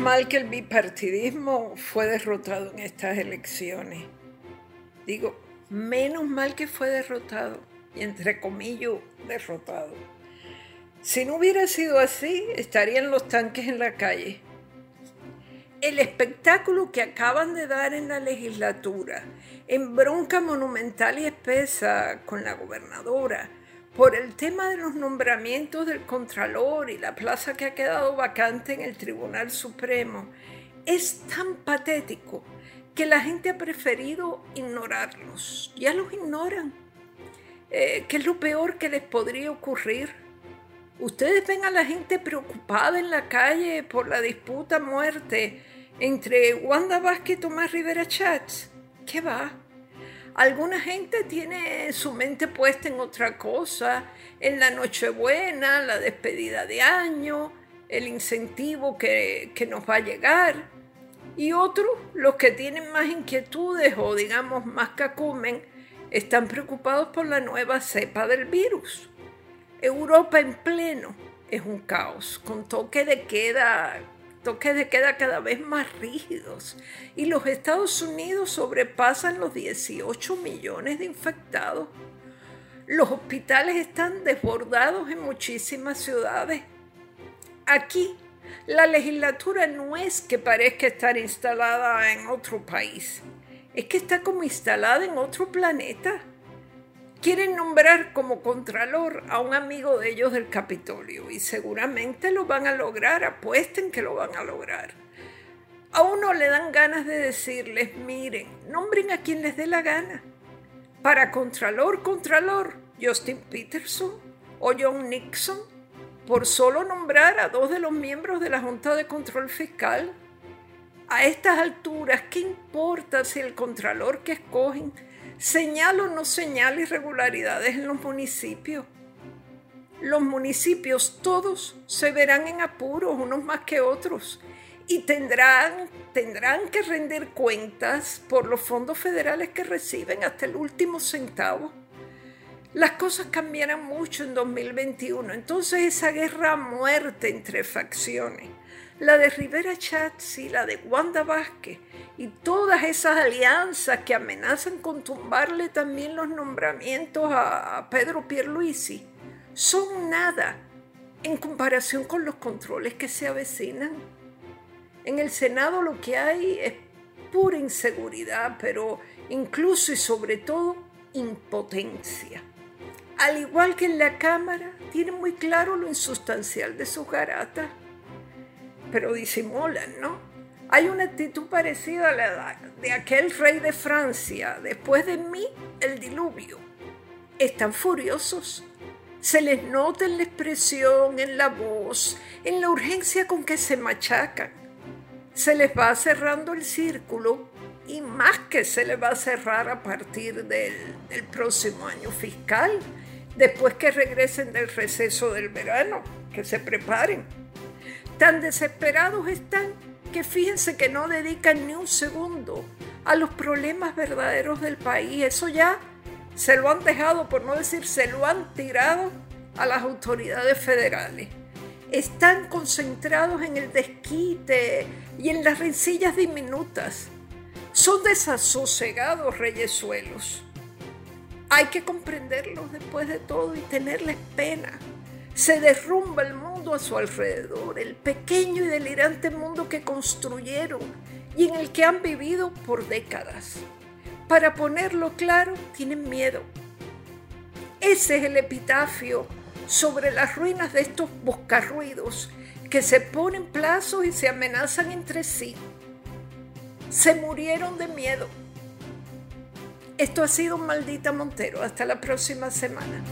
mal que el bipartidismo fue derrotado en estas elecciones. Digo, menos mal que fue derrotado, y entre comillas, derrotado. Si no hubiera sido así, estarían los tanques en la calle. El espectáculo que acaban de dar en la legislatura, en bronca monumental y espesa con la gobernadora, por el tema de los nombramientos del Contralor y la plaza que ha quedado vacante en el Tribunal Supremo, es tan patético que la gente ha preferido ignorarlos. Ya los ignoran. Eh, ¿Qué es lo peor que les podría ocurrir? Ustedes ven a la gente preocupada en la calle por la disputa muerte entre Wanda Vázquez y Tomás Rivera Chats. ¿Qué va? Alguna gente tiene su mente puesta en otra cosa, en la Nochebuena, la despedida de año, el incentivo que, que nos va a llegar. Y otros, los que tienen más inquietudes o digamos más cacumen, están preocupados por la nueva cepa del virus. Europa en pleno es un caos, con toque de queda, toque de queda cada vez más rígidos. Y los Estados Unidos sobrepasan los 18 millones de infectados. Los hospitales están desbordados en muchísimas ciudades. Aquí, la legislatura no es que parezca estar instalada en otro país, es que está como instalada en otro planeta quieren nombrar como contralor a un amigo de ellos del Capitolio y seguramente lo van a lograr, apuesten que lo van a lograr. A uno le dan ganas de decirles, miren, nombren a quien les dé la gana. Para contralor, contralor, Justin Peterson o John Nixon, por solo nombrar a dos de los miembros de la Junta de Control Fiscal. A estas alturas, ¿qué importa si el contralor que escogen señala o no señala irregularidades en los municipios. Los municipios todos se verán en apuros, unos más que otros, y tendrán, tendrán que rendir cuentas por los fondos federales que reciben hasta el último centavo. Las cosas cambiarán mucho en 2021, entonces esa guerra a muerte entre facciones la de Rivera Chats y la de Wanda Vázquez y todas esas alianzas que amenazan con tumbarle también los nombramientos a Pedro Pierluisi son nada en comparación con los controles que se avecinan. En el Senado lo que hay es pura inseguridad, pero incluso y sobre todo impotencia. Al igual que en la Cámara, tienen muy claro lo insustancial de sus garatas pero disimulan, ¿no? Hay una actitud parecida a la de aquel rey de Francia, después de mí el diluvio. Están furiosos. Se les nota en la expresión, en la voz, en la urgencia con que se machacan. Se les va cerrando el círculo y más que se les va a cerrar a partir del, del próximo año fiscal, después que regresen del receso del verano, que se preparen. Tan desesperados están que fíjense que no dedican ni un segundo a los problemas verdaderos del país. Eso ya se lo han dejado, por no decir se lo han tirado a las autoridades federales. Están concentrados en el desquite y en las rencillas diminutas. Son desasosegados reyesuelos. Hay que comprenderlos después de todo y tenerles pena se derrumba el mundo a su alrededor, el pequeño y delirante mundo que construyeron y en el que han vivido por décadas. Para ponerlo claro, tienen miedo. Ese es el epitafio sobre las ruinas de estos buscarruidos que se ponen plazos y se amenazan entre sí. Se murieron de miedo. Esto ha sido Maldita Montero. Hasta la próxima semana.